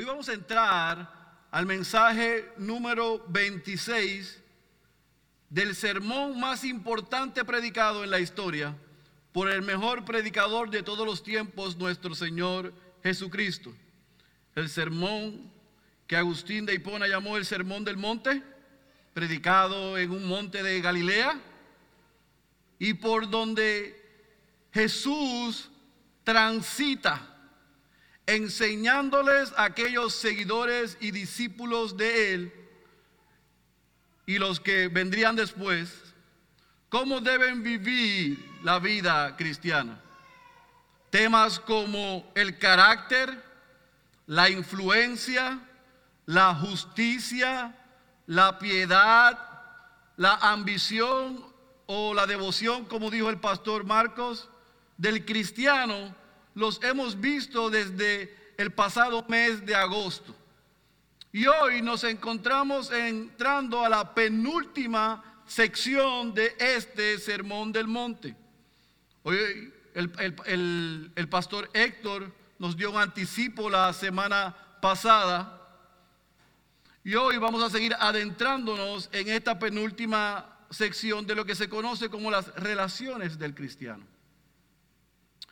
Hoy vamos a entrar al mensaje número 26 del sermón más importante predicado en la historia por el mejor predicador de todos los tiempos, nuestro Señor Jesucristo. El sermón que Agustín de Hipona llamó el Sermón del Monte, predicado en un monte de Galilea, y por donde Jesús transita enseñándoles a aquellos seguidores y discípulos de Él y los que vendrían después, cómo deben vivir la vida cristiana. Temas como el carácter, la influencia, la justicia, la piedad, la ambición o la devoción, como dijo el pastor Marcos, del cristiano los hemos visto desde el pasado mes de agosto. Y hoy nos encontramos entrando a la penúltima sección de este Sermón del Monte. Hoy el, el pastor Héctor nos dio un anticipo la semana pasada. Y hoy vamos a seguir adentrándonos en esta penúltima sección de lo que se conoce como las relaciones del cristiano.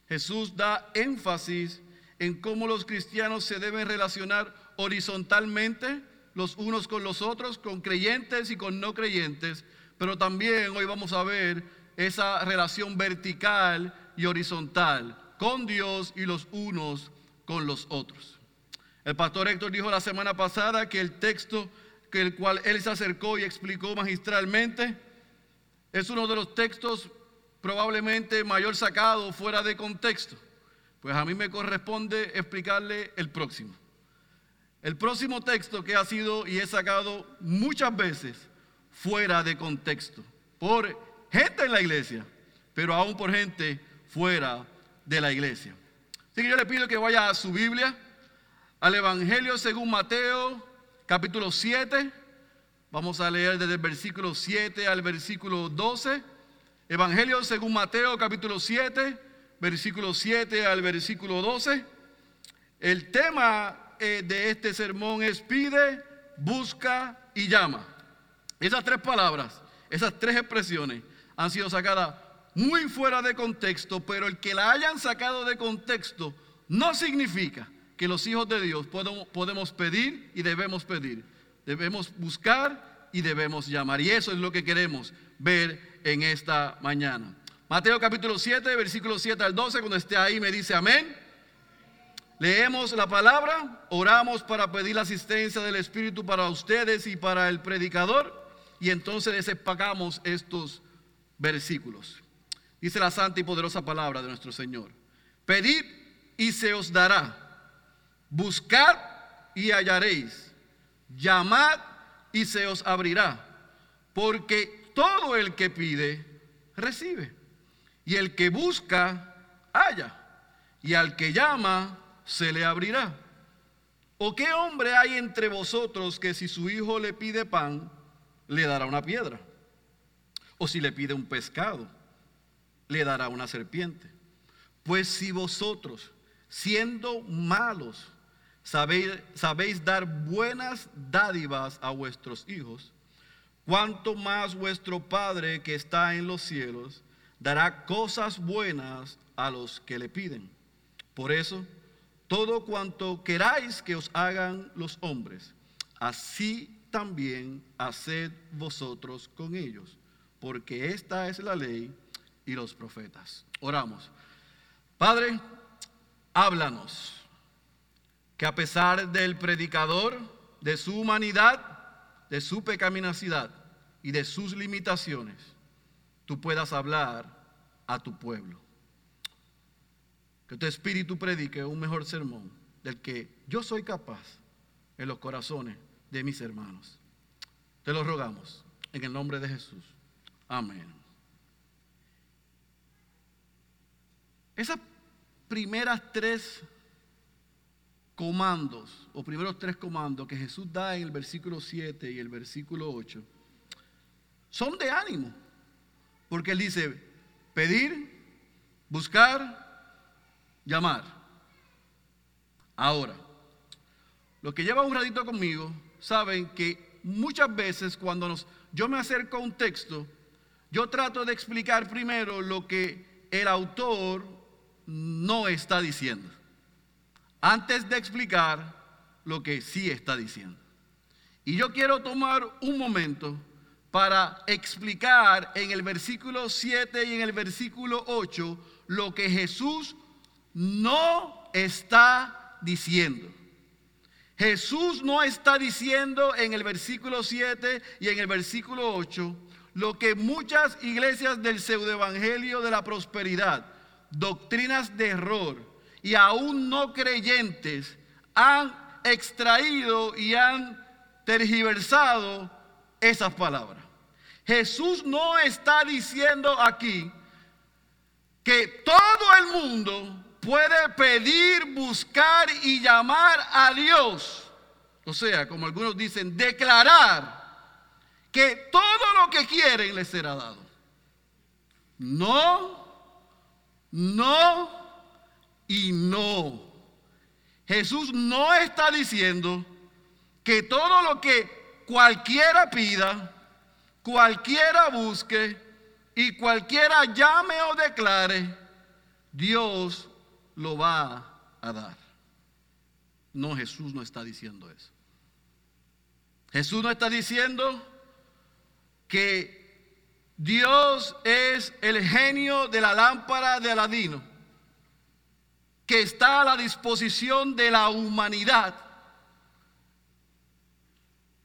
Jesús da énfasis en cómo los cristianos se deben relacionar horizontalmente los unos con los otros, con creyentes y con no creyentes, pero también hoy vamos a ver esa relación vertical y horizontal con Dios y los unos con los otros. El pastor Héctor dijo la semana pasada que el texto que el cual él se acercó y explicó magistralmente es uno de los textos probablemente mayor sacado fuera de contexto. Pues a mí me corresponde explicarle el próximo. El próximo texto que ha sido y he sacado muchas veces fuera de contexto por gente en la iglesia, pero aún por gente fuera de la iglesia. Así que yo le pido que vaya a su Biblia, al Evangelio según Mateo, capítulo 7. Vamos a leer desde el versículo 7 al versículo 12. Evangelio según Mateo capítulo 7, versículo 7 al versículo 12. El tema eh, de este sermón es pide, busca y llama. Esas tres palabras, esas tres expresiones han sido sacadas muy fuera de contexto, pero el que la hayan sacado de contexto no significa que los hijos de Dios podemos, pedir y debemos pedir. Debemos buscar y debemos llamar. Y eso es lo que queremos ver en esta mañana. Mateo capítulo 7, versículo 7 al 12, cuando esté ahí me dice amén. Leemos la palabra, oramos para pedir la asistencia del Espíritu para ustedes y para el predicador, y entonces desempacamos estos versículos. Dice la santa y poderosa palabra de nuestro Señor. Pedid y se os dará. Buscad y hallaréis. Llamad y se os abrirá. Porque todo el que pide, recibe. Y el que busca, halla. Y al que llama, se le abrirá. ¿O qué hombre hay entre vosotros que si su hijo le pide pan, le dará una piedra? ¿O si le pide un pescado, le dará una serpiente? Pues si vosotros, siendo malos, sabéis, dar buenas dádivas a vuestros hijos, cuanto más vuestro Padre que está en los cielos dará cosas buenas a los que le piden. Por eso, todo cuanto queráis que os hagan los hombres, así también haced vosotros con ellos, porque esta es la ley y los profetas. Oramos. Padre, háblanos, que a pesar del predicador, de su humanidad, de su pecaminosidad, y de sus limitaciones, tú puedas hablar a tu pueblo. Que tu espíritu predique un mejor sermón del que yo soy capaz en los corazones de mis hermanos. Te lo rogamos en el nombre de Jesús. Amén. Esas primeras tres comandos, o primeros tres comandos que Jesús da en el versículo 7 y el versículo 8, son de ánimo. Porque Él dice, pedir, buscar, llamar. Ahora, los que llevan un ratito conmigo, saben que muchas veces cuando nos, yo me acerco a un texto, yo trato de explicar primero lo que el autor no está diciendo, antes de explicar lo que sí está diciendo. Y yo quiero tomar un momento para explicar en el versículo 7 y en el versículo 8 lo que Jesús no está diciendo. Jesús no está diciendo en el versículo 7 y en el versículo 8 lo que muchas iglesias del pseudoevangelio de la prosperidad, doctrinas de error y aún no creyentes han extraído y han tergiversado esas palabras. Jesús no está diciendo aquí que todo el mundo puede pedir, buscar y llamar a Dios. O sea, como algunos dicen, declarar que todo lo que quieren les será dado. No, no y no. Jesús no está diciendo que todo lo que cualquiera pida, cualquiera busque y cualquiera llame o declare, Dios lo va a dar. No, Jesús no está diciendo eso. Jesús no está diciendo que Dios es el genio de la lámpara de Aladino, que está a la disposición de la humanidad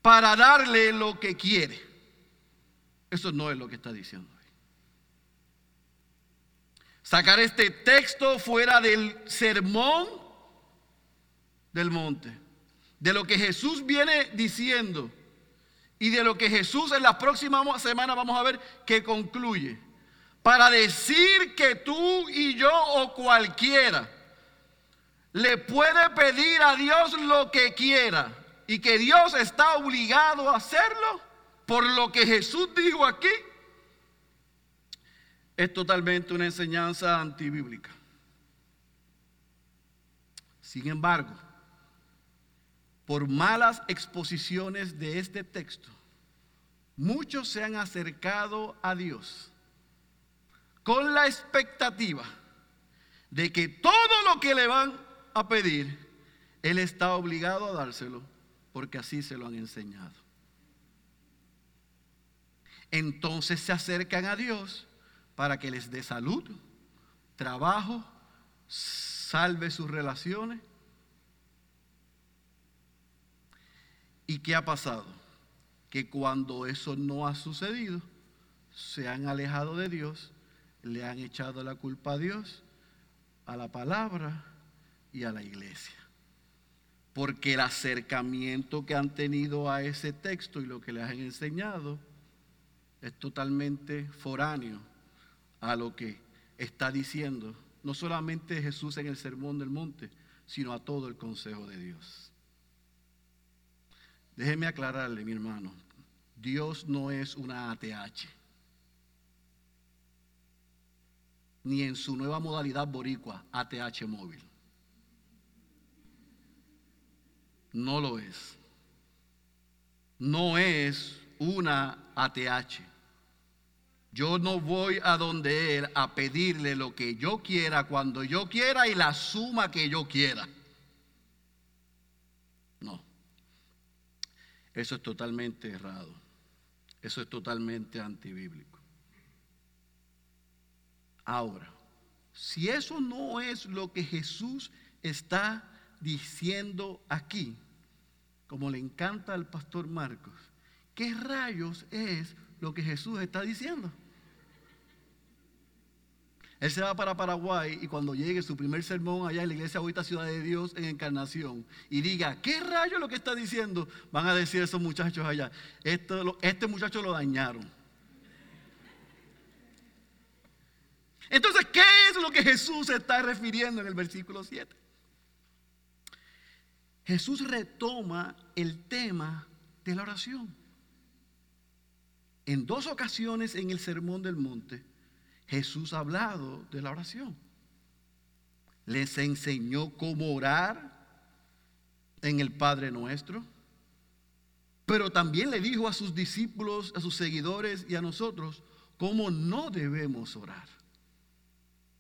para darle lo que quiere. Eso no es lo que está diciendo sacar este texto fuera del sermón del monte, de lo que Jesús viene diciendo y de lo que Jesús en las próximas semanas vamos a ver que concluye, para decir que tú y yo o cualquiera le puede pedir a Dios lo que quiera y que Dios está obligado a hacerlo por lo que Jesús dijo aquí es totalmente una enseñanza antibíblica. Sin embargo, por malas exposiciones de este texto, muchos se han acercado a Dios con la expectativa de que todo lo que le van a pedir, Él está obligado a dárselo porque así se lo han enseñado. Entonces se acercan a Dios para que les dé salud, trabajo, salve sus relaciones. ¿Y qué ha pasado? Que cuando eso no ha sucedido, se han alejado de Dios, le han echado la culpa a Dios, a la palabra y a la iglesia. Porque el acercamiento que han tenido a ese texto y lo que les han enseñado es totalmente foráneo a lo que está diciendo no solamente Jesús en el Sermón del Monte, sino a todo el consejo de Dios. Déjeme aclararle, mi hermano, Dios no es una ATH, ni en su nueva modalidad boricua, ATH móvil. No lo es. No es una ATH. Yo no voy a donde Él a pedirle lo que yo quiera, cuando yo quiera y la suma que yo quiera. No. Eso es totalmente errado. Eso es totalmente antibíblico. Ahora, si eso no es lo que Jesús está diciendo aquí, como le encanta al pastor Marcos, ¿qué rayos es lo que Jesús está diciendo? Él se va para Paraguay y cuando llegue su primer sermón allá en la iglesia ahorita Ciudad de Dios en Encarnación y diga, ¿qué rayo lo que está diciendo? Van a decir esos muchachos allá, Esto, este muchacho lo dañaron. Entonces, ¿qué es lo que Jesús se está refiriendo en el versículo 7? Jesús retoma el tema de la oración. En dos ocasiones en el Sermón del Monte, Jesús ha hablado de la oración. Les enseñó cómo orar, en el Padre nuestro, pero también le dijo a sus discípulos, a sus seguidores y a nosotros cómo no debemos orar.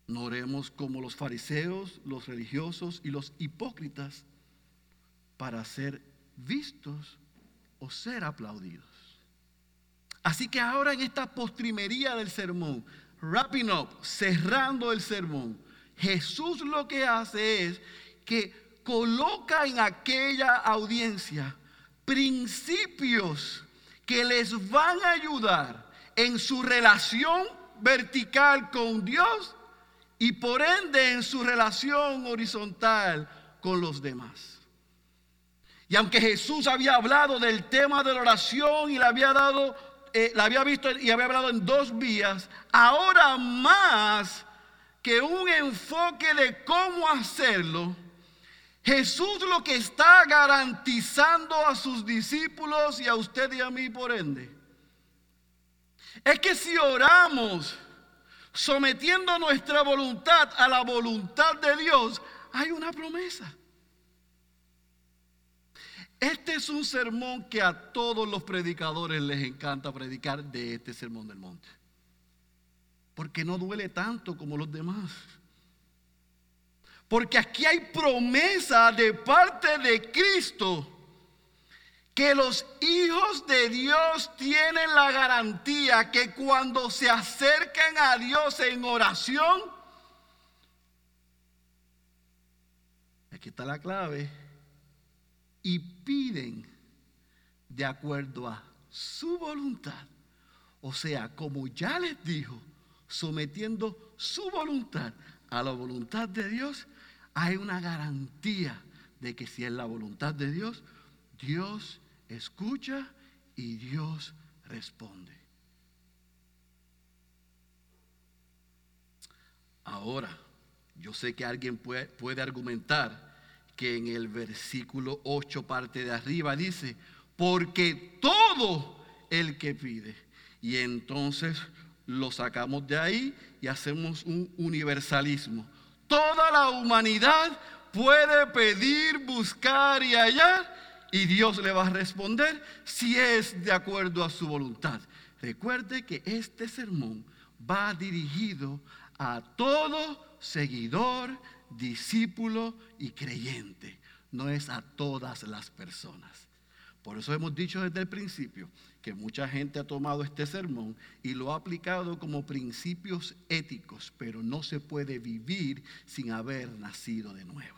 No oremos como los fariseos, los religiosos y los hipócritas para ser vistos o ser aplaudidos. Así que ahora en esta postrimería del sermón, wrapping up, cerrando el sermón, Jesús lo que hace es que coloca en aquella audiencia principios que les van a ayudar en su relación vertical con Dios y por ende en su relación horizontal con los demás. Y aunque Jesús había hablado del tema de la oración y le había dado, eh, la había visto y había hablado en dos vías, ahora más que un enfoque de cómo hacerlo, Jesús lo que está garantizando a sus discípulos y a usted y a mí por ende, es que si oramos sometiendo nuestra voluntad a la voluntad de Dios, hay una promesa. Este es un sermón que a todos los predicadores les encanta predicar de este sermón del monte. Porque no duele tanto como los demás. Porque aquí hay promesa de parte de Cristo que los hijos de Dios tienen la garantía que cuando se acercan a Dios en oración, aquí está la clave, y piden de acuerdo a su voluntad, o sea, como ya les dijo, sometiendo su voluntad a la voluntad de Dios, hay una garantía de que si es la voluntad de Dios, Dios escucha y Dios responde. Ahora, yo sé que alguien puede, puede, argumentar que en el versículo 8 parte de arriba dice, porque todo el que pide. Y entonces lo sacamos de ahí y hacemos un universalismo. Toda la humanidad puede pedir, buscar y hallar y Dios le va a responder si es de acuerdo a su voluntad. Recuerde que este sermón va dirigido a todo seguidor, discípulo y creyente. No es a todas las personas. Por eso hemos dicho desde el principio que mucha gente ha tomado este sermón y lo ha aplicado como principios éticos, pero no se puede vivir sin haber nacido de nuevo.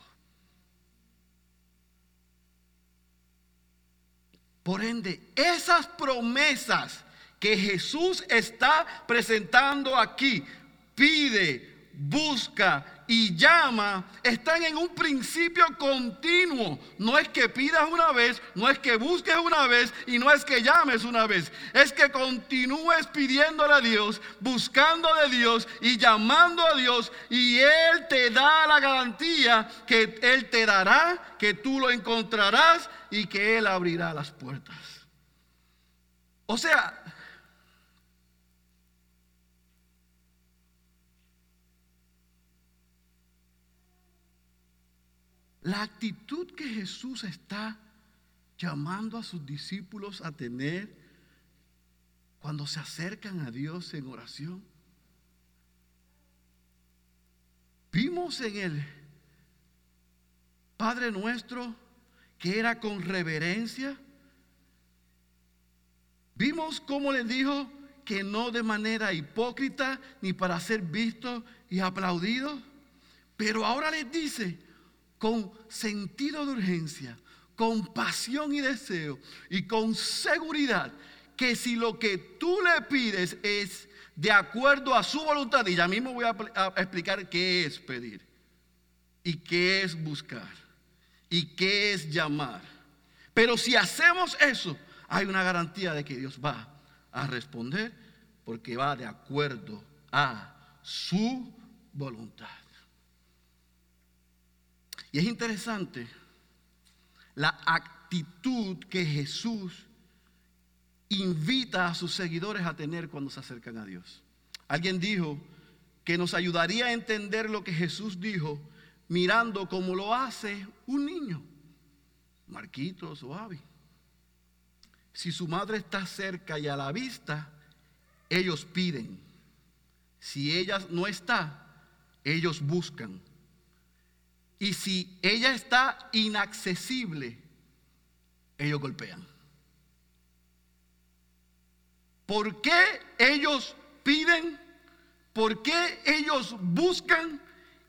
Por ende, esas promesas que Jesús está presentando aquí, pide, busca y llama están en un principio continuo. No es que pidas una vez, no es que busques una vez y no es que llames una vez. Es que continúes pidiéndole a Dios, buscando de Dios y llamando a Dios y Él te da la garantía que Él te dará, que tú lo encontrarás y que Él abrirá las puertas. O sea, La actitud que Jesús está llamando a sus discípulos a tener cuando se acercan a Dios en oración. Vimos en el Padre nuestro que era con reverencia. Vimos cómo le dijo que no de manera hipócrita ni para ser visto y aplaudido. Pero ahora les dice, con sentido de urgencia, con pasión y deseo y con seguridad que si lo que tú le pides es de acuerdo a su voluntad, y ya mismo voy a, explicar qué es pedir y qué es buscar y qué es llamar. Pero si hacemos eso, hay una garantía de que Dios va a responder porque va de acuerdo a su voluntad. Y es interesante la actitud que Jesús invita a sus seguidores a tener cuando se acercan a Dios. Alguien dijo que nos ayudaría a entender lo que Jesús dijo mirando como lo hace un niño. Marquitos o. Si su madre está cerca y a la vista, ellos piden. Si ella no está, ellos buscan. Y si ella está inaccesible, ellos golpean. ¿Por qué ellos piden? ¿Por qué ellos buscan?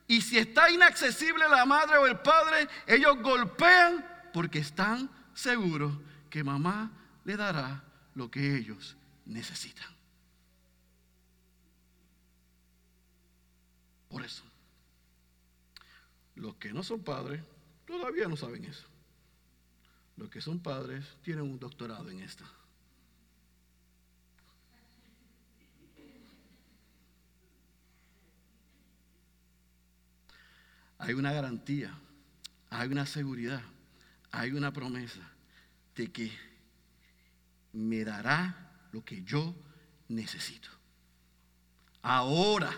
Y si está inaccesible la madre o el padre, ellos golpean porque están seguros que mamá le dará lo que ellos necesitan. Por eso, los que no son padres todavía no saben eso. Los que son padres tienen un doctorado en esto. Hay una garantía, hay una seguridad, hay una promesa de que me dará lo que yo necesito. Ahora,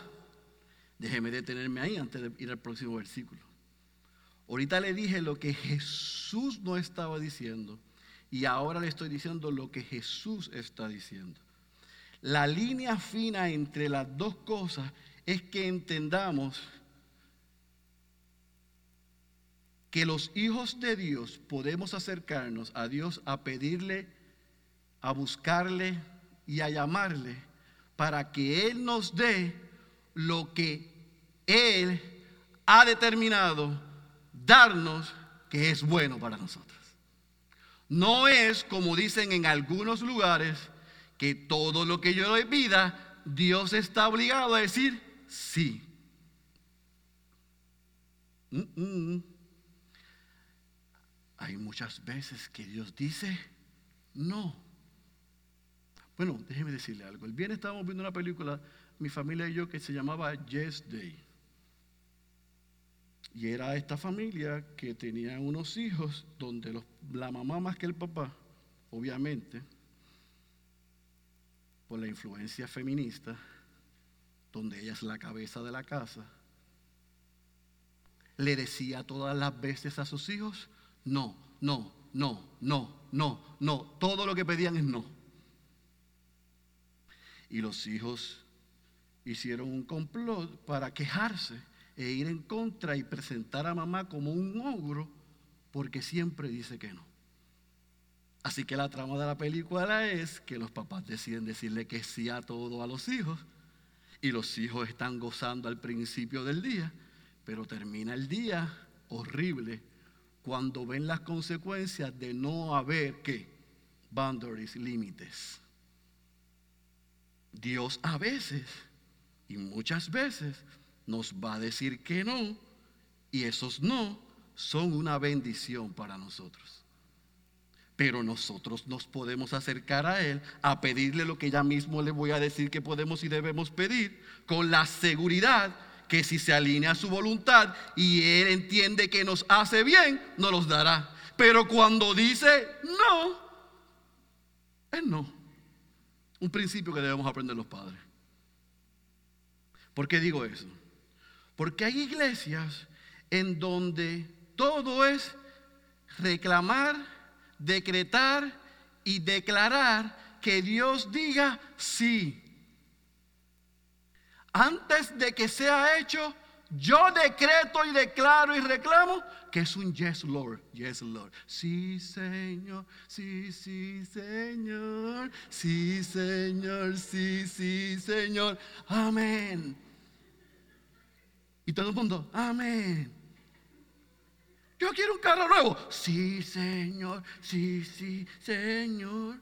déjeme detenerme ahí antes de ir al próximo versículo. Ahorita le dije lo que Jesús no estaba diciendo y ahora le estoy diciendo lo que Jesús está diciendo. La línea fina entre las dos cosas es que entendamos que los hijos de Dios podemos acercarnos a Dios a pedirle, a buscarle y a llamarle para que Él nos dé lo que Él ha determinado darnos que es bueno para nosotros. No es como dicen en algunos lugares que todo lo que yo le pida, Dios está obligado a decir sí. Hay muchas veces que Dios dice no. Bueno, déjeme decirle algo. El viernes estábamos viendo una película, mi familia y yo, que se llamaba Yes Day. Y era esta familia que tenía unos hijos donde la mamá más que el papá, obviamente, por la influencia feminista, donde ella es la cabeza de la casa, le decía todas las veces a sus hijos, no, no, no, no, no, no. Todo lo que pedían es no. Y los hijos hicieron un complot para quejarse e ir en contra y presentar a mamá como un ogro porque siempre dice que no. Así que la trama de la película es que los papás deciden decirle que sí a todo a los hijos y los hijos están gozando al principio del día, pero termina el día horrible cuando ven las consecuencias de no haber que boundaries, límites. Dios a veces y muchas veces nos va a decir que no y esos no son una bendición para nosotros. Pero nosotros nos podemos acercar a Él a pedirle lo que ya mismo le voy a decir que podemos y debemos pedir con la seguridad que si se alinea a su voluntad y Él entiende que nos hace bien, nos los dará. Pero cuando dice no, es no. Un principio que debemos aprender los padres. ¿Por qué digo eso? Porque hay iglesias en donde todo es reclamar, decretar y declarar que Dios diga sí antes de que sea hecho, yo decreto y declaro y reclamo que es un yes, Lord, yes, Lord. Sí, Señor, sí, sí, Señor, sí, Señor, sí, sí, Señor. Amén. Y todo el mundo, amén. Yo quiero un carro nuevo. Sí, Señor, sí, sí, Señor.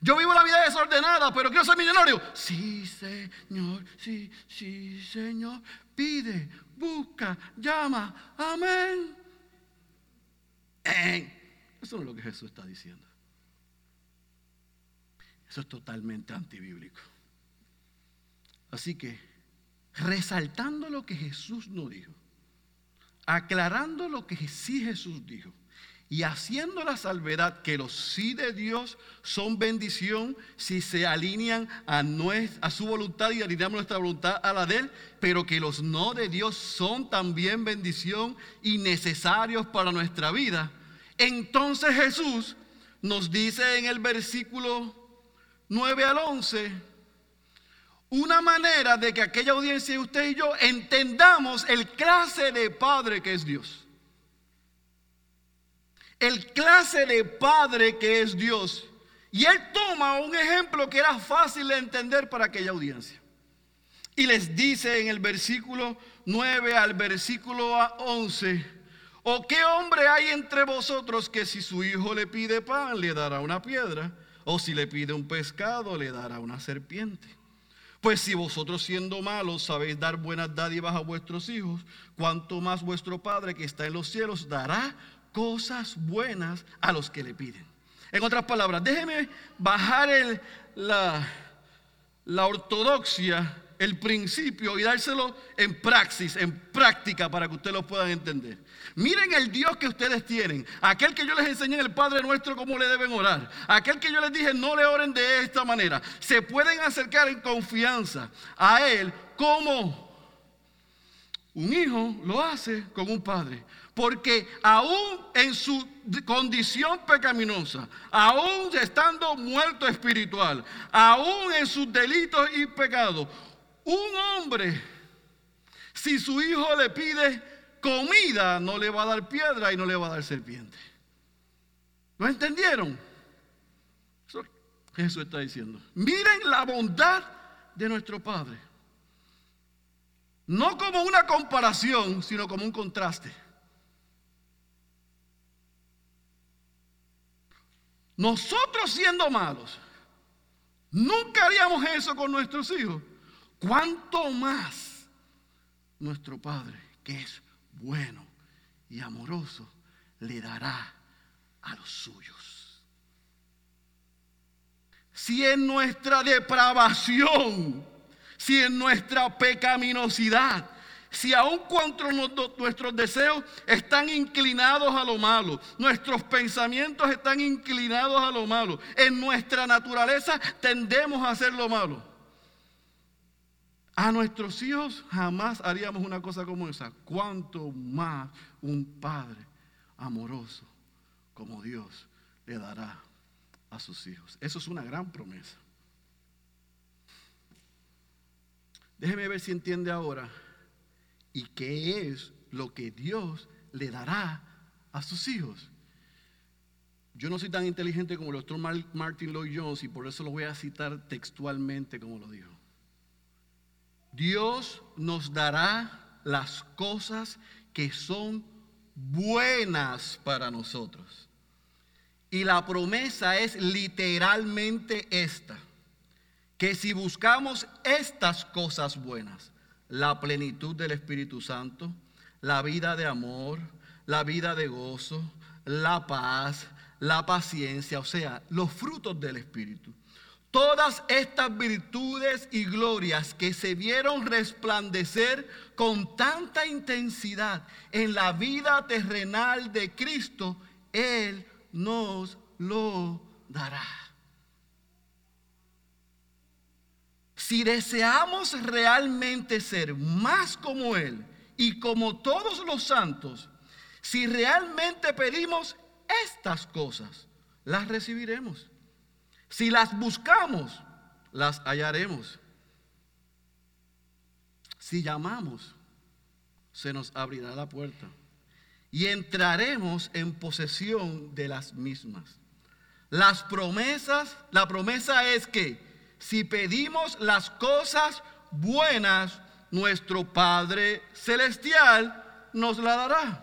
Yo vivo la vida desordenada, pero quiero ser millonario. Sí, Señor, sí, sí, Señor. Pide, busca, llama. Amén. Eso es lo que Jesús está diciendo. Eso es totalmente antibíblico. Así que, resaltando lo que Jesús no dijo, aclarando lo que sí Jesús dijo, y haciendo la salvedad que los sí de Dios son bendición si se alinean a, a su voluntad y alineamos nuestra voluntad a la de Él, pero que los no de Dios son también bendición y necesarios para nuestra vida. Entonces Jesús nos dice en el versículo 9 al 11, una manera de que aquella audiencia, usted y yo, entendamos el clase de Padre que es Dios el clase de padre que es Dios. Y él toma un ejemplo que era fácil de entender para aquella audiencia. Y les dice en el versículo 9 al versículo 11, ¿o qué hombre hay entre vosotros que si su hijo le pide pan le dará una piedra? ¿O si le pide un pescado le dará una serpiente? Pues si vosotros siendo malos sabéis dar buenas dádivas a vuestros hijos, cuanto más vuestro Padre que está en los cielos dará cosas buenas a los que le piden. En otras palabras, déjeme bajar el, la, la ortodoxia, el principio y dárselo en praxis, en práctica para que ustedes lo puedan entender. Miren el Dios que ustedes tienen, aquel que yo les enseñé en el Padre nuestro cómo le deben orar, aquel que yo les dije no le oren de esta manera. Se pueden acercar en confianza a Él como un hijo lo hace con un padre. Porque aún en su condición pecaminosa, aún estando muerto espiritual, aún en sus delitos y pecados, un hombre, si su hijo le pide comida, no le va a dar piedra y no le va a dar serpiente. ¿Lo entendieron? Eso Jesús está diciendo. Miren la bondad de nuestro Padre. No como una comparación, sino como un contraste. Nosotros siendo malos, nunca haríamos eso con nuestros hijos. ¿Cuánto más nuestro Padre, que es bueno y amoroso, le dará a los suyos? Si en nuestra depravación, si en nuestra pecaminosidad, si aun cuando nuestros deseos están inclinados a lo malo, nuestros pensamientos están inclinados a lo malo, en nuestra naturaleza tendemos a hacer lo malo. A nuestros hijos jamás haríamos una cosa como esa. Cuanto más un padre amoroso como Dios le dará a sus hijos. Eso es una gran promesa. Déjeme ver si entiende ahora y qué es lo que Dios le dará a sus hijos. Yo no soy tan inteligente como el doctor Martin Lloyd Jones y por eso lo voy a citar textualmente como lo dijo. Dios nos dará las cosas que son buenas para nosotros. Y la promesa es literalmente esta, que si buscamos estas cosas buenas, la plenitud del Espíritu Santo, la vida de amor, la vida de gozo, la paz, la paciencia, o sea, los frutos del Espíritu. Todas estas virtudes y glorias que se vieron resplandecer con tanta intensidad en la vida terrenal de Cristo, Él nos lo dará. Si deseamos realmente ser más como Él y como todos los santos, si realmente pedimos estas cosas, las recibiremos. Si las buscamos, las hallaremos. Si llamamos, se nos abrirá la puerta y entraremos en posesión de las mismas. Las promesas, la promesa es que si pedimos las cosas buenas, nuestro Padre Celestial nos la dará.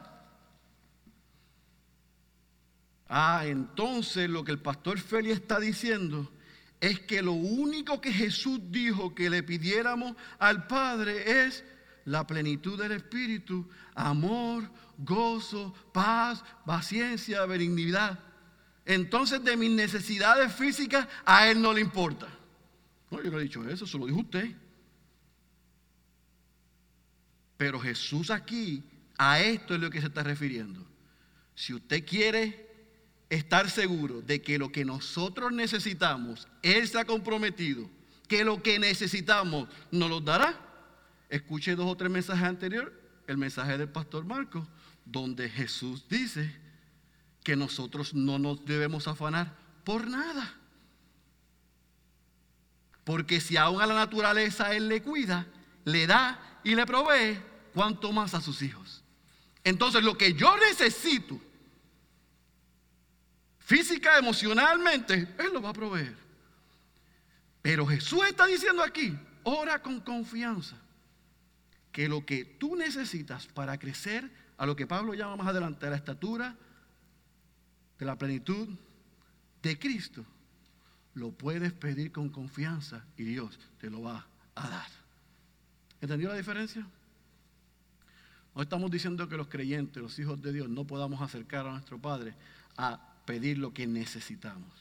Ah, entonces lo que el pastor Feli está diciendo es que lo único que Jesús dijo que le pidiéramos al Padre es la plenitud del Espíritu, amor, gozo, paz, paciencia, benignidad. Entonces de mis necesidades físicas a Él no le importa. No, yo no he dicho eso, se lo dijo usted. Pero Jesús aquí a esto es lo que se está refiriendo. si usted quiere estar seguro de que lo que nosotros necesitamos, Él se ha comprometido, que lo que necesitamos nos lo dará. Escuche dos o tres mensajes anteriores, el mensaje del pastor Marcos, donde Jesús dice que nosotros no nos debemos afanar por nada. Porque si aún a la naturaleza Él le cuida, le da y le provee, cuanto más a sus hijos. Entonces lo que yo necesito, física, emocionalmente, Él lo va a proveer. Pero Jesús está diciendo aquí, ora con confianza, que lo que tú necesitas para crecer a lo que Pablo llama más adelante la estatura de la plenitud de Cristo, lo puedes pedir con confianza y Dios te lo va a dar. ¿Entendió la diferencia? No estamos diciendo que los creyentes, los hijos de Dios, no podamos acercar a nuestro Padre a pedir lo que necesitamos.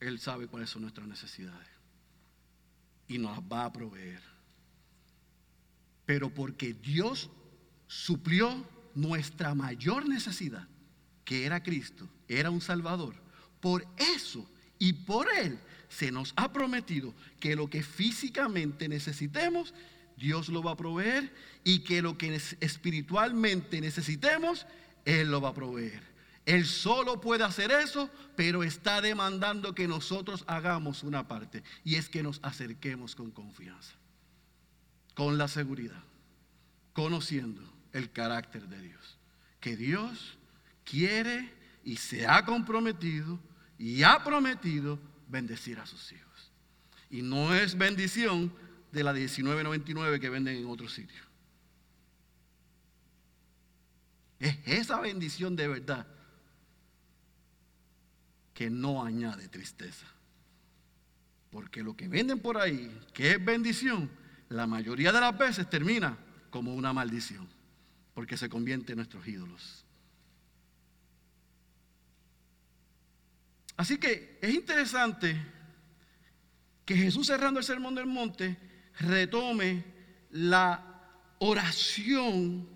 Él sabe cuáles son nuestras necesidades y nos va a proveer. Pero porque Dios suplió nuestra mayor necesidad, que era Cristo, era un Salvador, por eso y por Él se nos ha prometido que lo que físicamente necesitemos, Dios lo va a proveer y que lo que espiritualmente necesitemos, Él lo va a proveer. Él solo puede hacer eso, pero está demandando que nosotros hagamos una parte y es que nos acerquemos con confianza, con la seguridad, conociendo el carácter de Dios. Que Dios quiere y se ha comprometido y ha prometido bendecir a sus hijos. Y no es bendición de la 19.99 que venden en otro sitio. Es esa bendición de verdad que no añade tristeza. Porque lo que venden por ahí, que es bendición, la mayoría de las veces termina como una maldición, porque se convierte en nuestros ídolos. Así que es interesante que Jesús cerrando el sermón del monte retome la oración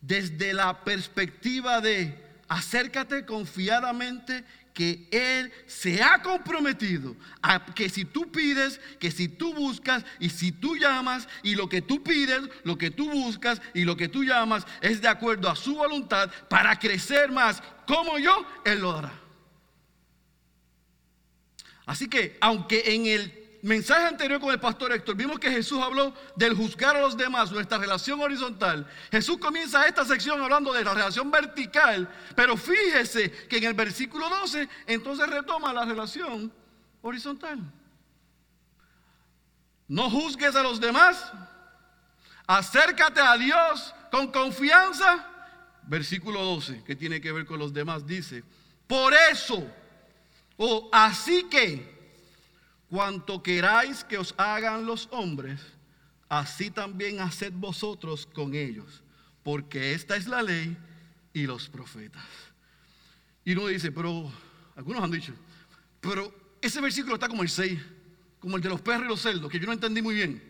desde la perspectiva de acércate confiadamente que Él se ha comprometido a que si tú pides, que si tú buscas y si tú llamas y lo que tú pides, lo que tú buscas y lo que tú llamas es de acuerdo a su voluntad para crecer más como yo, Él lo dará. Así que, aunque en el mensaje anterior con el pastor Héctor vimos que Jesús habló del juzgar a los demás, nuestra relación horizontal, Jesús comienza esta sección hablando de la relación vertical, pero fíjese que en el versículo 12 entonces retoma la relación horizontal. No juzgues a los demás, acércate a Dios con confianza. Versículo 12, que tiene que ver con los demás, dice, por eso, o así que, cuanto queráis que os hagan los hombres, así también haced vosotros con ellos, porque esta es la ley y los profetas. Y uno dice, pero, algunos han dicho, pero ese versículo está como el 6, como el de los perros y los cerdos, que yo no entendí muy bien.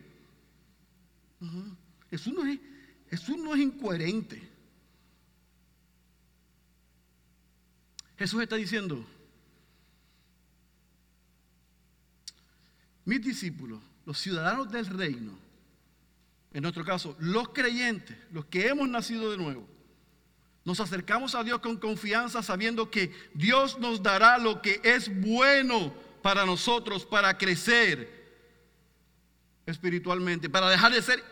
Jesús no es, Jesús no es incoherente. Jesús está diciendo, mis discípulos, los ciudadanos del reino, en nuestro caso, los creyentes, los que hemos nacido de nuevo, nos acercamos a Dios con confianza sabiendo que Dios nos dará lo que es bueno para nosotros, para crecer espiritualmente, para dejar de ser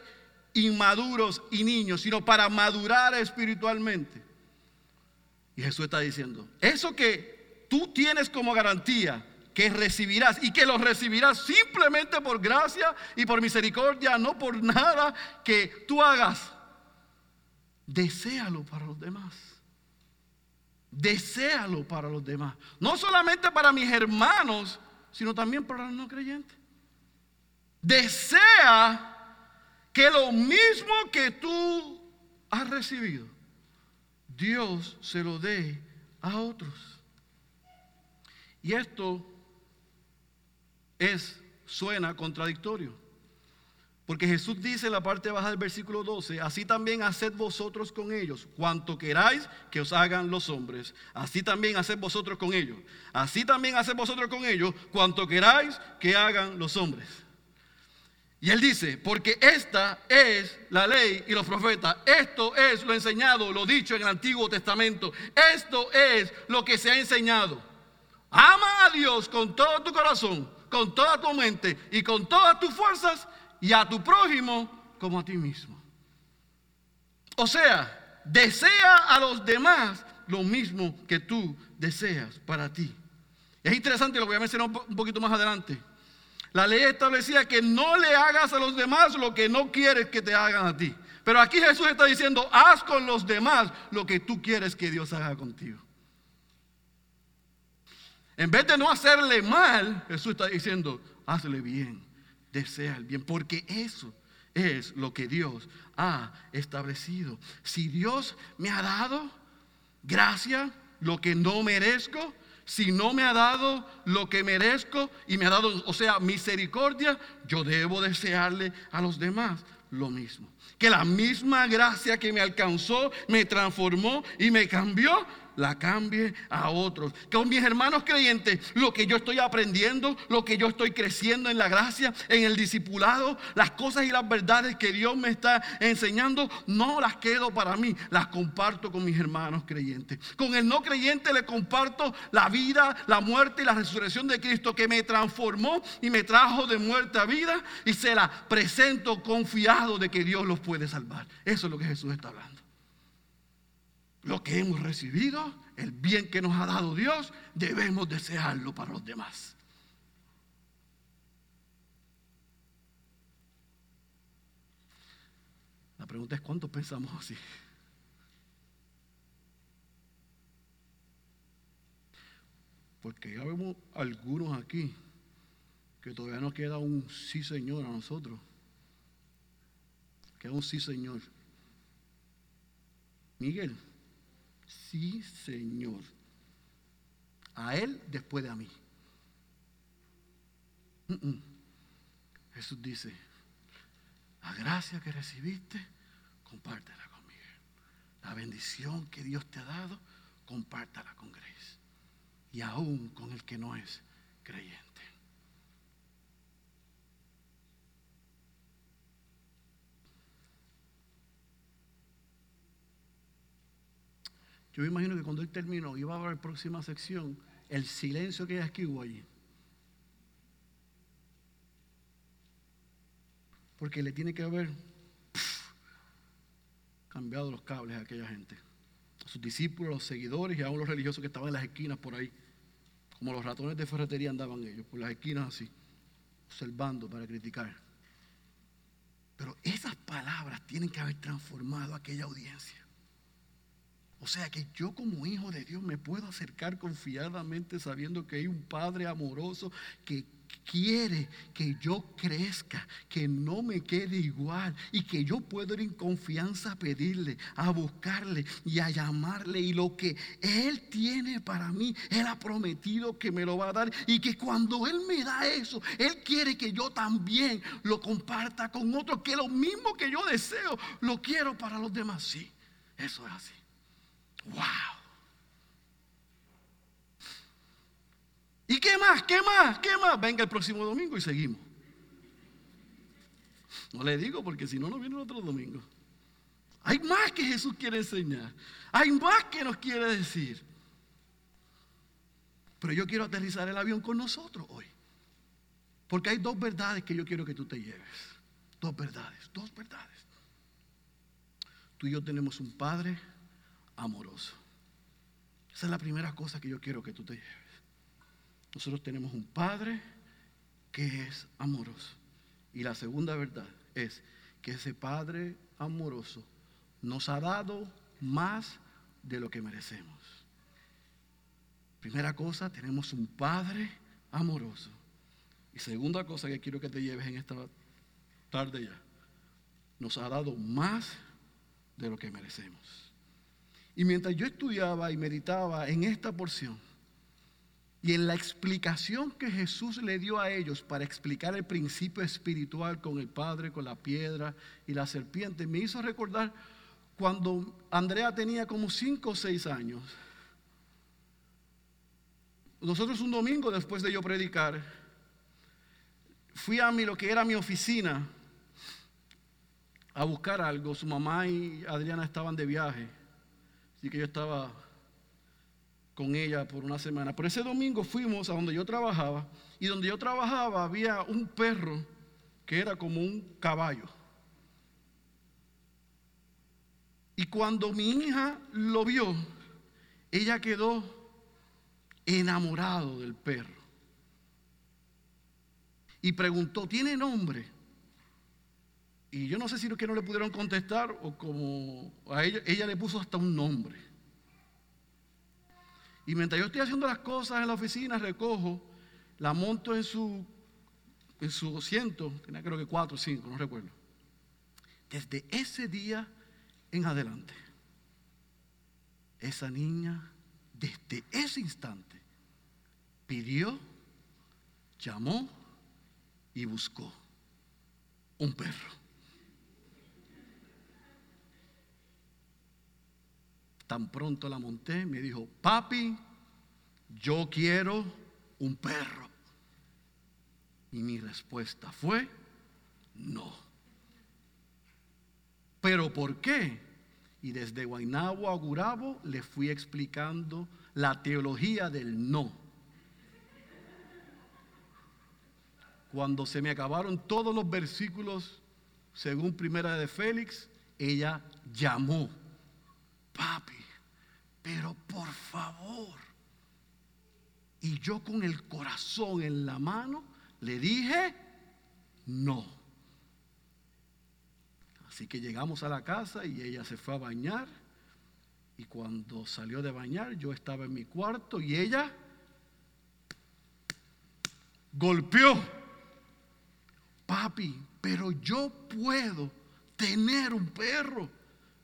inmaduros y niños, sino para madurar espiritualmente. Y Jesús está diciendo, eso que tú tienes como garantía, que recibirás y que lo recibirás simplemente por gracia y por misericordia, no por nada que tú hagas. Deséalo para los demás. Deséalo para los demás. No solamente para mis hermanos, sino también para los no creyentes. Desea que lo mismo que tú has recibido, Dios se lo dé a otros. Y esto es, suena contradictorio. Porque Jesús dice en la parte baja del versículo 12, así también haced vosotros con ellos cuanto queráis que os hagan los hombres. Así también haced vosotros con ellos. Así también haced vosotros con ellos cuanto queráis que hagan los hombres. Y él dice, porque esta es la ley y los profetas. Esto es lo enseñado, lo dicho en el Antiguo Testamento. Esto es lo que se ha enseñado. Ama a Dios con todo tu corazón, con toda tu mente y con todas tus fuerzas y a tu prójimo como a ti mismo. O sea, desea a los demás lo mismo que tú deseas para ti. Es interesante, lo voy a mencionar un poquito más adelante. La ley establecía que no le hagas a los demás lo que no quieres que te hagan a ti. Pero aquí Jesús está diciendo, haz con los demás lo que tú quieres que Dios haga contigo. En vez de no hacerle mal, Jesús está diciendo, hazle bien desea el bien, porque eso es lo que Dios ha establecido. Si Dios me ha dado gracia, lo que no merezco, si no me ha dado lo que merezco y me ha dado, o sea, misericordia, yo debo desearle a los demás lo mismo. Que la misma gracia que me alcanzó, me transformó y me cambió, la cambie a otros. Con mis hermanos creyentes, lo que yo estoy aprendiendo, lo que yo estoy creciendo en la gracia, en el discipulado, las cosas y las verdades que Dios me está enseñando, no las quedo para mí, las comparto con mis hermanos creyentes. Con el no creyente le comparto la vida, la muerte y la resurrección de Cristo que me transformó y me trajo de muerte a vida y se la presento confiado de que Dios los puede salvar. Eso es lo que Jesús está hablando lo que hemos recibido, el bien que nos ha dado Dios, debemos desearlo para los demás. La pregunta es cuántos pensamos así. Porque ya vemos algunos aquí que todavía nos queda un sí Señor a nosotros. Queda un sí Señor. Miguel, Sí, Señor. A Él después de a mí. Jesús dice, la gracia que recibiste, compártela conmigo. La bendición que Dios te ha dado, compártala con Grace. Y aún con el que no es creyente. Yo me imagino que cuando él terminó, iba a la próxima sección, el silencio que hay aquí allí. Porque le tiene que haber cambiado los cables a aquella gente. A sus discípulos, los seguidores y aún los religiosos que estaban en las esquinas por ahí. Como los ratones de ferretería andaban ellos, por las esquinas así, observando para criticar. Pero esas palabras tienen que haber transformado aquella audiencia. O sea que yo como hijo de Dios me puedo acercar confiadamente sabiendo que hay un Padre amoroso que quiere que yo crezca, que no me quede igual y que yo puedo ir en confianza a pedirle, a buscarle y a llamarle y lo que Él tiene para mí, Él ha prometido que me lo va a dar y que cuando Él me da eso, Él quiere que yo también lo comparta con otros, que lo mismo que yo deseo, lo quiero para los demás. Sí, eso es así. ¡Wow! ¿Y qué más? ¿Qué más? ¿Qué más? Venga el próximo domingo y seguimos. No le digo porque si no, no viene otro domingo. Hay más que Jesús quiere enseñar. Hay más que nos quiere decir. Pero yo quiero aterrizar el avión con nosotros hoy. Porque hay dos verdades que yo quiero que tú te lleves. Dos verdades, dos verdades. Tú y yo tenemos un Padre amoroso. Esa es la primera cosa que yo quiero que tú te lleves. Nosotros tenemos un Padre que es amoroso. Y la segunda verdad es que ese Padre amoroso nos ha dado más de lo que merecemos. Primera cosa, tenemos un Padre amoroso. Y segunda cosa que quiero que te lleves en esta tarde ya, nos ha dado más de lo que merecemos. Y mientras yo estudiaba y meditaba en esta porción, Y en la explicación que Jesús le dio a ellos para explicar el principio espiritual con el Padre, con la piedra y la serpiente, me hizo recordar cuando Andrea tenía como cinco o seis años. Nosotros un domingo después de yo predicar, fui a mi, lo que era mi oficina a buscar algo. Su mamá y Adriana estaban de viaje, así que yo estaba con ella por una semana. Pero ese domingo fuimos a donde yo trabajaba y donde yo trabajaba había un perro que era como un caballo. Y cuando mi hija lo vio, ella quedó enamorado del perro. Y preguntó, ¿tiene nombre? Y yo no sé si que no le pudieron contestar o como a ella, ella le puso hasta un nombre. Y mientras yo estoy haciendo las cosas en la oficina, recojo, la monto en su, en su asiento, tenía creo que cuatro o cinco, no recuerdo. Desde ese día en adelante, esa niña, desde ese instante, pidió, llamó y buscó un perro. Tan pronto la monté, me dijo, papi, yo quiero un perro. Y mi respuesta fue, no. ¿Pero por qué? Y desde Guaynabo a Gurabo le fui explicando la teología del no. Cuando se me acabaron todos los versículos, según Primera de Félix, ella llamó, papi, pero por favor. Y yo con el corazón en la mano le dije, no. Así que llegamos a la casa y ella se fue a bañar. Y cuando salió de bañar, yo estaba en mi cuarto y ella golpeó. Papi, pero yo puedo tener un perro.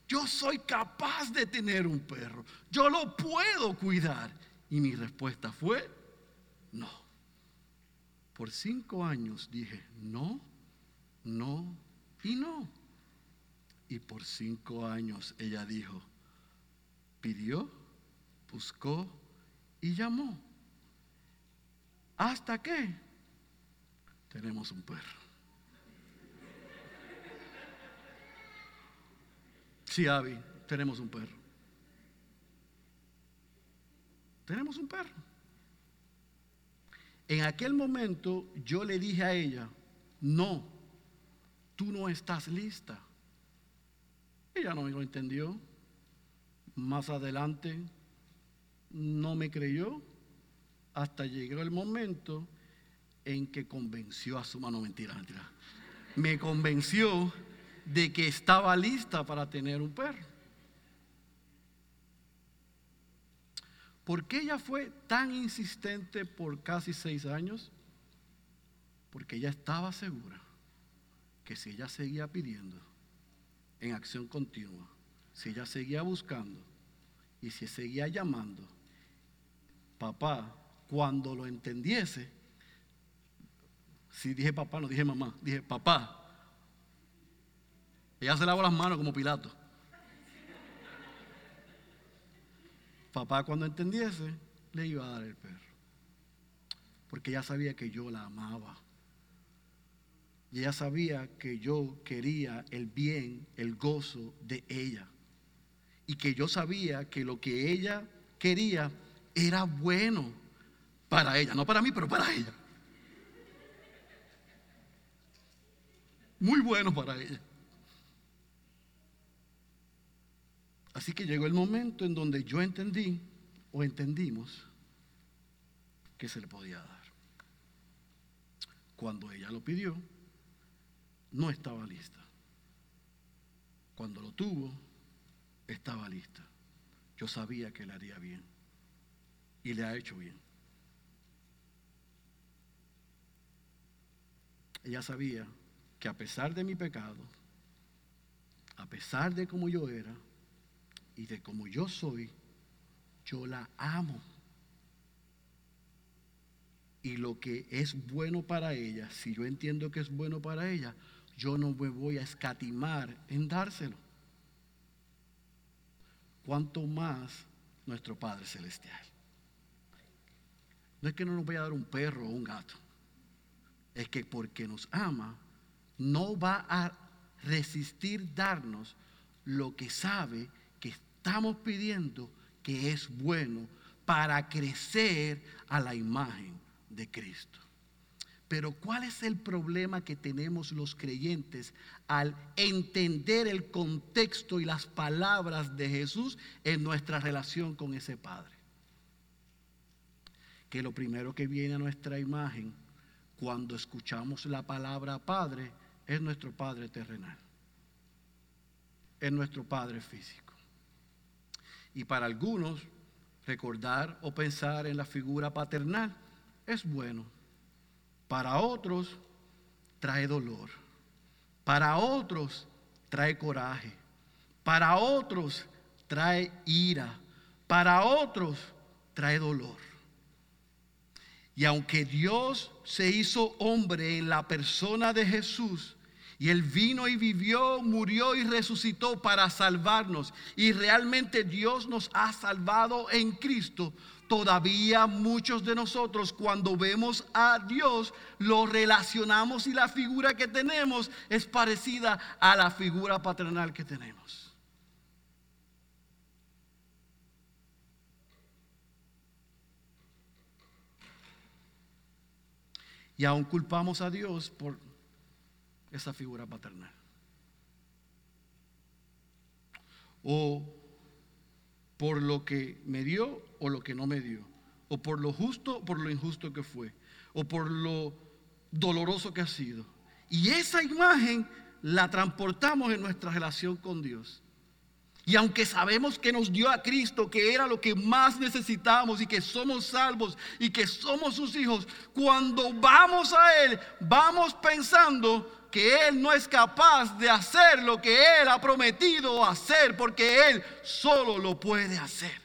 Yo soy capaz de tener un perro. Yo lo puedo cuidar. Y mi respuesta fue, no. Por cinco años dije, no, no y no. Y por cinco años ella dijo, pidió, buscó y llamó. ¿Hasta qué? Tenemos un perro. Sí, Abby, tenemos un perro. Tenemos un perro. En aquel momento yo le dije a ella, no, tú no estás lista. Ella no me lo entendió. Más adelante no me creyó hasta llegó el momento en que convenció a su mano, mentira, mentira. Me convenció de que estaba lista para tener un perro. ¿Por qué ella fue tan insistente por casi seis años? Porque ella estaba segura que si ella seguía pidiendo en acción continua, si ella seguía buscando y si seguía llamando, papá, cuando lo entendiese, si dije papá, no dije mamá, dije papá, ella se lavó las manos como Pilato. Papá cuando entendiese, le iba a dar el perro. Porque ella sabía que yo la amaba. Y ella sabía que yo quería el bien, el gozo de ella. Y que yo sabía que lo que ella quería era bueno para ella. No para mí, pero para ella. Muy bueno para ella. Así que llegó el momento en donde yo entendí o entendimos que se le podía dar. Cuando ella lo pidió, no estaba lista. Cuando lo tuvo, estaba lista. Yo sabía que le haría bien. Y le ha hecho bien. Ella sabía que a pesar de mi pecado, a pesar de como yo era, y de como yo soy, yo la amo. y lo que es bueno para ella, si yo entiendo que es bueno para ella, yo no me voy a escatimar en dárselo. Cuanto más nuestro Padre Celestial. No es que no nos vaya a dar un perro o un gato. Es que porque nos ama, no va a resistir darnos lo que sabe estamos pidiendo que es bueno para crecer a la imagen de Cristo. Pero ¿cuál es el problema que tenemos los creyentes al entender el contexto y las palabras de Jesús en nuestra relación con ese Padre? Que lo primero que viene a nuestra imagen cuando escuchamos la palabra Padre es nuestro Padre terrenal, es nuestro Padre físico. Y para algunos, recordar o pensar en la figura paternal es bueno para otros trae dolor. Para otros trae coraje. Para otros trae ira. Para otros trae dolor. Y aunque Dios se hizo hombre en la persona de Jesús, y Él vino y vivió, murió y resucitó para salvarnos, y realmente Dios nos ha salvado en Cristo, todavía muchos de nosotros cuando vemos a Dios lo relacionamos y la figura que tenemos es parecida a la figura paternal que tenemos. Y aún culpamos a Dios por esa figura paternal. O por lo que me dio o lo que no me dio, o por lo justo o por lo injusto que fue, o por lo doloroso que ha sido. Y esa imagen la transportamos en nuestra relación con Dios. Y aunque sabemos que nos dio a Cristo, que era lo que más necesitamos y que somos salvos y que somos sus hijos, cuando vamos a Él, vamos pensando que Él no es capaz de hacer lo que Él ha prometido hacer, porque Él solo lo puede hacer.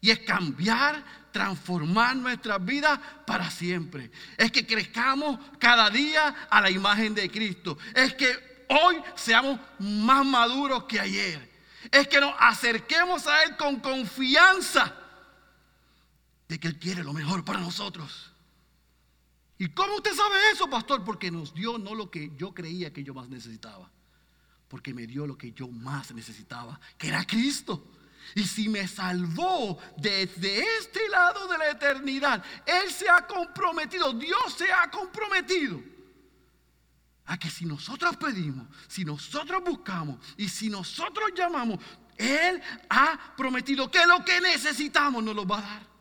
Y es cambiar, transformar nuestras vidas para siempre. Es que crezcamos cada día a la imagen de Cristo. Es que hoy seamos más maduros que ayer. Es que nos acerquemos a Él con confianza de que Él quiere lo mejor para nosotros. ¿Y cómo usted sabe eso, pastor? Porque nos dio no lo que yo creía que yo más necesitaba, porque me dio lo que yo más necesitaba, que era Cristo. Y si me salvó desde este lado de la eternidad, Él se ha comprometido, Dios se ha comprometido a que si nosotros pedimos, si nosotros buscamos y si nosotros llamamos, Él ha prometido que lo que necesitamos nos lo va a dar.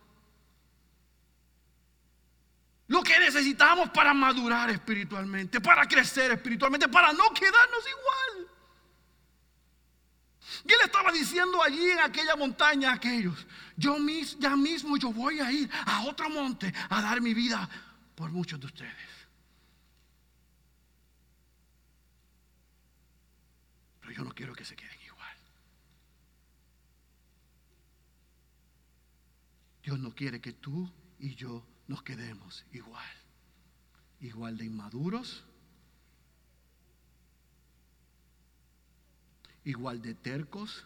Lo que necesitamos para madurar espiritualmente, para crecer espiritualmente, para no quedarnos igual. Y él estaba diciendo allí en aquella montaña a aquellos, yo ya mismo yo voy a ir a otro monte a dar mi vida por muchos de ustedes. Pero yo no quiero que se queden igual. Dios no quiere que tú y yo nos quedemos igual, igual de inmaduros, igual de tercos,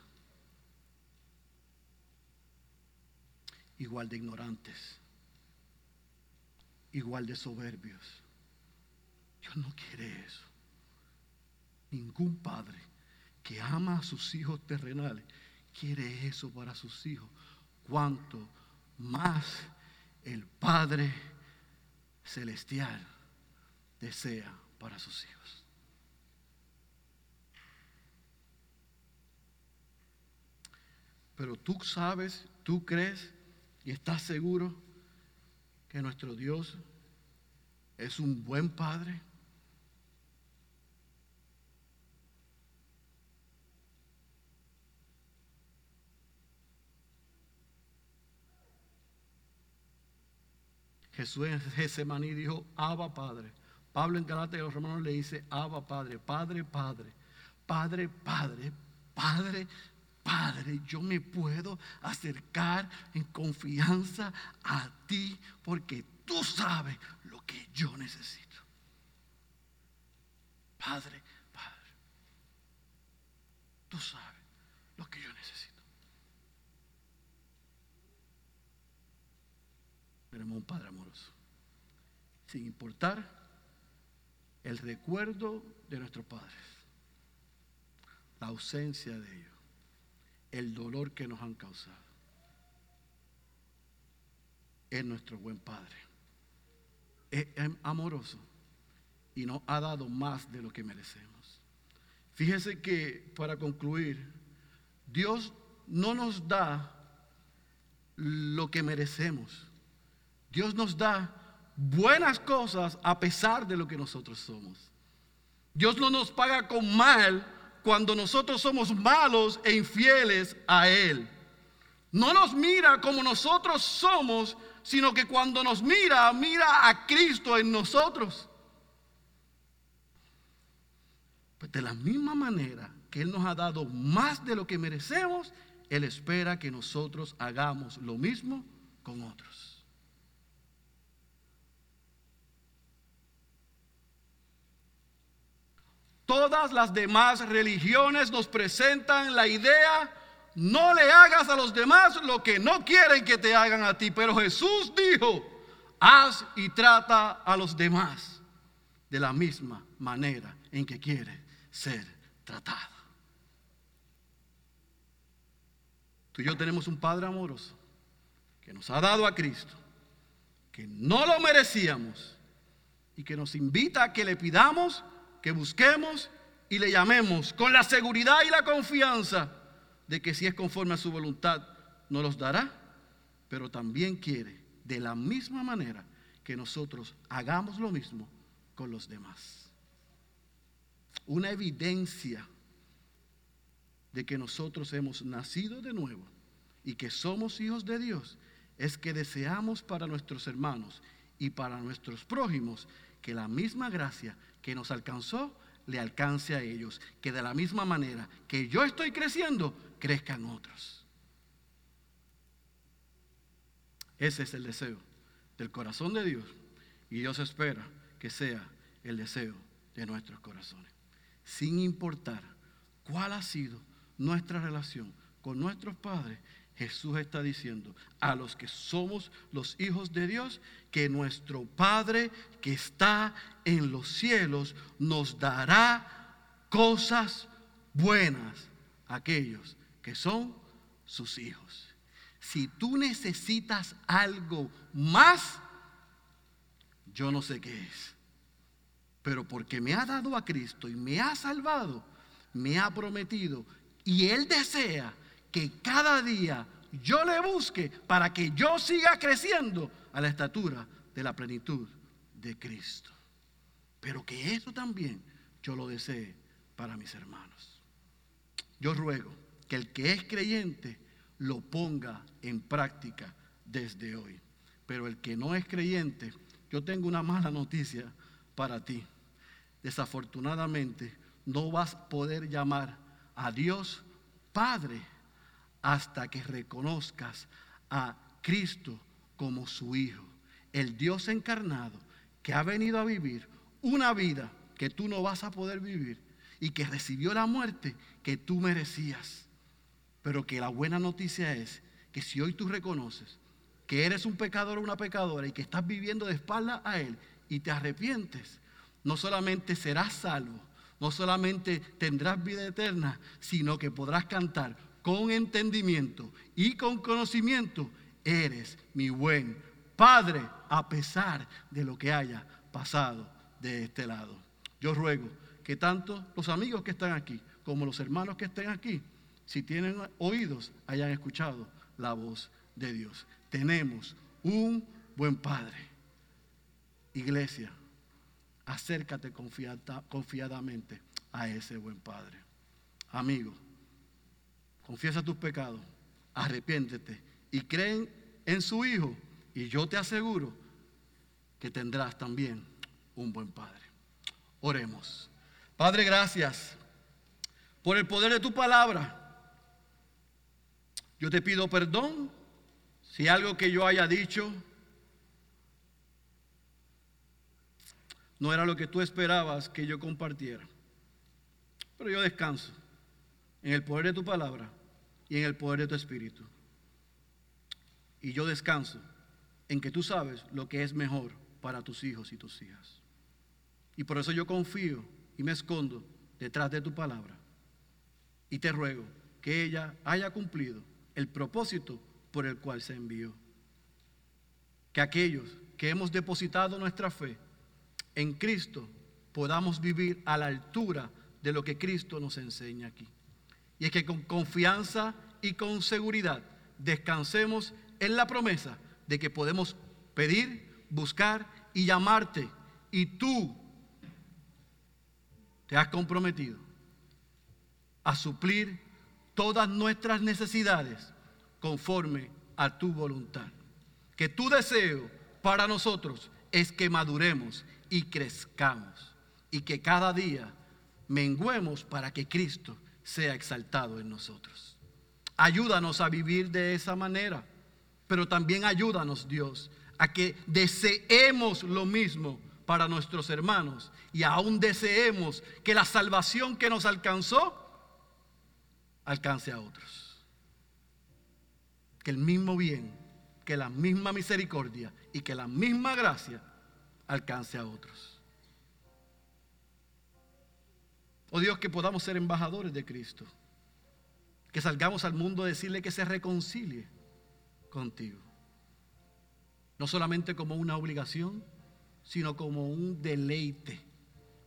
igual de ignorantes, igual de soberbios. Dios no quiere eso. Ningún padre que ama a sus hijos terrenales quiere eso para sus hijos. Cuanto más el Padre Celestial desea para sus hijos. Pero tú sabes, tú crees y estás seguro que nuestro Dios es un buen Padre. Jesús en Getsemaní dijo, Abba Padre. Pablo en Galatas y los romanos le dice, Abba Padre, Padre, Padre, Padre, Padre, Padre, Padre, yo me puedo acercar en confianza a ti porque tú sabes lo que yo necesito. Padre, Padre, tú sabes lo que yo necesito. Un Padre amoroso, sin importar el recuerdo de nuestros padres, la ausencia de ellos, el dolor que nos han causado. Es nuestro buen Padre. Es amoroso y nos ha dado más de lo que merecemos. Fíjese que para concluir, Dios no nos da lo que merecemos. Dios nos da buenas cosas a pesar de lo que nosotros somos. Dios no nos paga con mal cuando nosotros somos malos e infieles a Él. No nos mira como nosotros somos, sino que cuando nos mira, mira a Cristo en nosotros. Pues de la misma manera que Él nos ha dado más de lo que merecemos, Él espera que nosotros hagamos lo mismo con otros. Todas las demás religiones nos presentan la idea, no le hagas a los demás lo que no quieren que te hagan a ti. Pero Jesús dijo, haz y trata a los demás de la misma manera en que quiere ser tratado. Tú y yo tenemos un Padre amoroso que nos ha dado a Cristo, que no lo merecíamos y que nos invita a que le pidamos, que busquemos y le llamemos con la seguridad y la confianza de que si es conforme a su voluntad, nos los dará, pero también quiere de la misma manera que nosotros hagamos lo mismo con los demás. Una evidencia de que nosotros hemos nacido de nuevo y que somos hijos de Dios es que deseamos para nuestros hermanos y para nuestros prójimos que la misma gracia que nos alcanzó le alcance a ellos, que de la misma manera que yo estoy creciendo, crezcan otros. Ese es el deseo del corazón de Dios. Y Dios espera que sea el deseo de nuestros corazones. Sin importar cuál ha sido nuestra relación con nuestros padres, Jesús está diciendo a los que somos los hijos de Dios que nuestro Padre que está en los cielos nos dará cosas buenas a aquellos que son sus hijos. Si tú necesitas algo más, yo no sé qué es. Pero porque me ha dado a Cristo y me ha salvado, me ha prometido y Él desea que cada día yo le busque para que yo siga creciendo a la estatura de la plenitud de Cristo. Pero que eso también yo lo desee para mis hermanos. Yo ruego que el que es creyente lo ponga en práctica desde hoy. Pero el que no es creyente, yo tengo una mala noticia para ti. Desafortunadamente, no vas a poder llamar a Dios Padre hasta que reconozcas a Cristo como su Hijo, el Dios encarnado que ha venido a vivir una vida que tú no vas a poder vivir y que recibió la muerte que tú merecías. Pero que la buena noticia es que si hoy tú reconoces que eres un pecador o una pecadora y que estás viviendo de espalda a Él y te arrepientes, no solamente serás salvo, no solamente tendrás vida eterna, sino que podrás cantar con entendimiento y con conocimiento, eres mi buen Padre, a pesar de lo que haya pasado de este lado. Yo ruego que tanto los amigos que están aquí como los hermanos que estén aquí, si tienen oídos, hayan escuchado la voz de Dios. Tenemos un buen Padre. Iglesia, acércate confiadamente a ese buen Padre. Amigo, confiesa tus pecados, arrepiéntete y creen en su Hijo y yo te aseguro que tendrás también un buen Padre. Oremos. Padre, gracias por el poder de tu palabra. Yo te pido perdón si algo que yo haya dicho no era lo que tú esperabas que yo compartiera. Pero yo descanso en el poder de tu palabra y en el poder de tu espíritu. Y yo descanso en que tú sabes lo que es mejor para tus hijos y tus hijas. Y por eso yo confío y me escondo detrás de tu palabra. Y te ruego que ella haya cumplido el propósito por el cual se envió. Que aquellos que hemos depositado nuestra fe en Cristo podamos vivir a la altura de lo que Cristo nos enseña aquí. Y es que con confianza y con seguridad descansemos en la promesa de que podemos pedir, buscar y llamarte. Y tú te has comprometido a suplir todas nuestras necesidades conforme a tu voluntad. Que tu deseo para nosotros es que maduremos y crezcamos y que cada día menguemos para que Cristo sea exaltado en nosotros. Ayúdanos a vivir de esa manera, pero también ayúdanos Dios a que deseemos lo mismo para nuestros hermanos y aún deseemos que la salvación que nos alcanzó alcance a otros. Que el mismo bien, que la misma misericordia y que la misma gracia alcance a otros. Oh Dios, que podamos ser embajadores de Cristo. Que salgamos al mundo a decirle que se reconcilie contigo. No solamente como una obligación, sino como un deleite.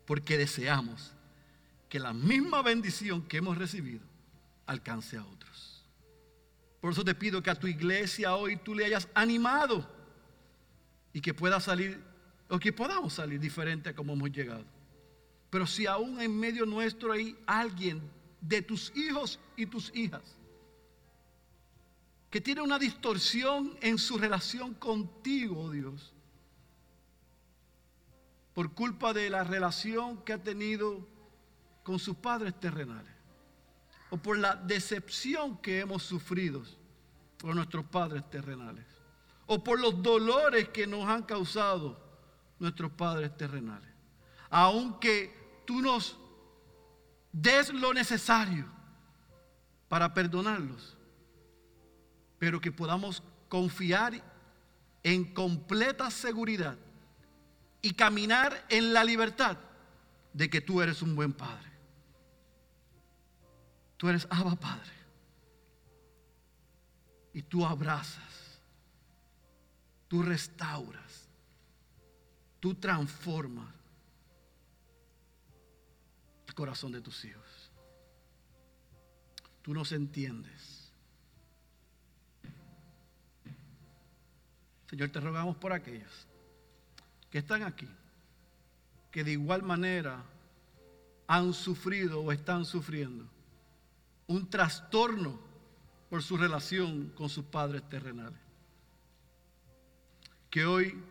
Porque deseamos que la misma bendición que hemos recibido alcance a otros. Por eso te pido que a tu iglesia hoy tú le hayas animado y que pueda salir o que podamos salir diferente a como hemos llegado. Pero si aún en medio nuestro hay alguien de tus hijos y tus hijas que tiene una distorsión en su relación contigo, Dios, por culpa de la relación que ha tenido con sus padres terrenales, o por la decepción que hemos sufrido por nuestros padres terrenales, o por los dolores que nos han causado nuestros padres terrenales. Aunque tú nos des lo necesario para perdonarlos, pero que podamos confiar en completa seguridad y caminar en la libertad de que tú eres un buen padre. Tú eres Abba Padre. Y tú abrazas, tú restauras, tú transformas corazón de tus hijos. Tú nos entiendes. Señor, te rogamos por aquellos que están aquí, que de igual manera han sufrido o están sufriendo un trastorno por su relación con sus padres terrenales. Que hoy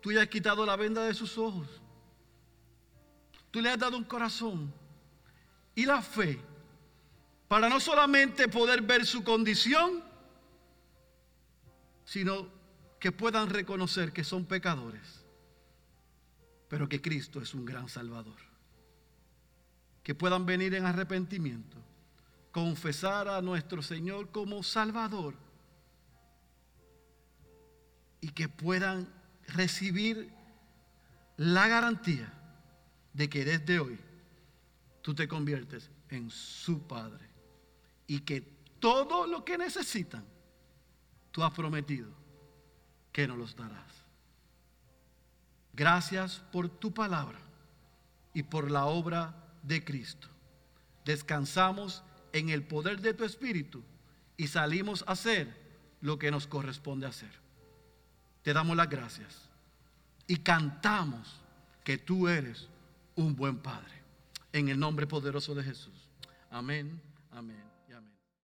Tú has quitado la venda de sus ojos. Tú le has dado un corazón y la fe para no solamente poder ver su condición, sino que puedan reconocer que son pecadores, pero que Cristo es un gran Salvador. Que puedan venir en arrepentimiento, confesar a nuestro Señor como Salvador y que puedan recibir la garantía de que desde hoy tú te conviertes en su Padre y que todo lo que necesitan, tú has prometido que nos los darás. Gracias por tu palabra y por la obra de Cristo. Descansamos en el poder de tu Espíritu y salimos a hacer lo que nos corresponde hacer te damos las gracias y cantamos que tú eres un buen Padre. En el nombre poderoso de Jesús. Amén, amén.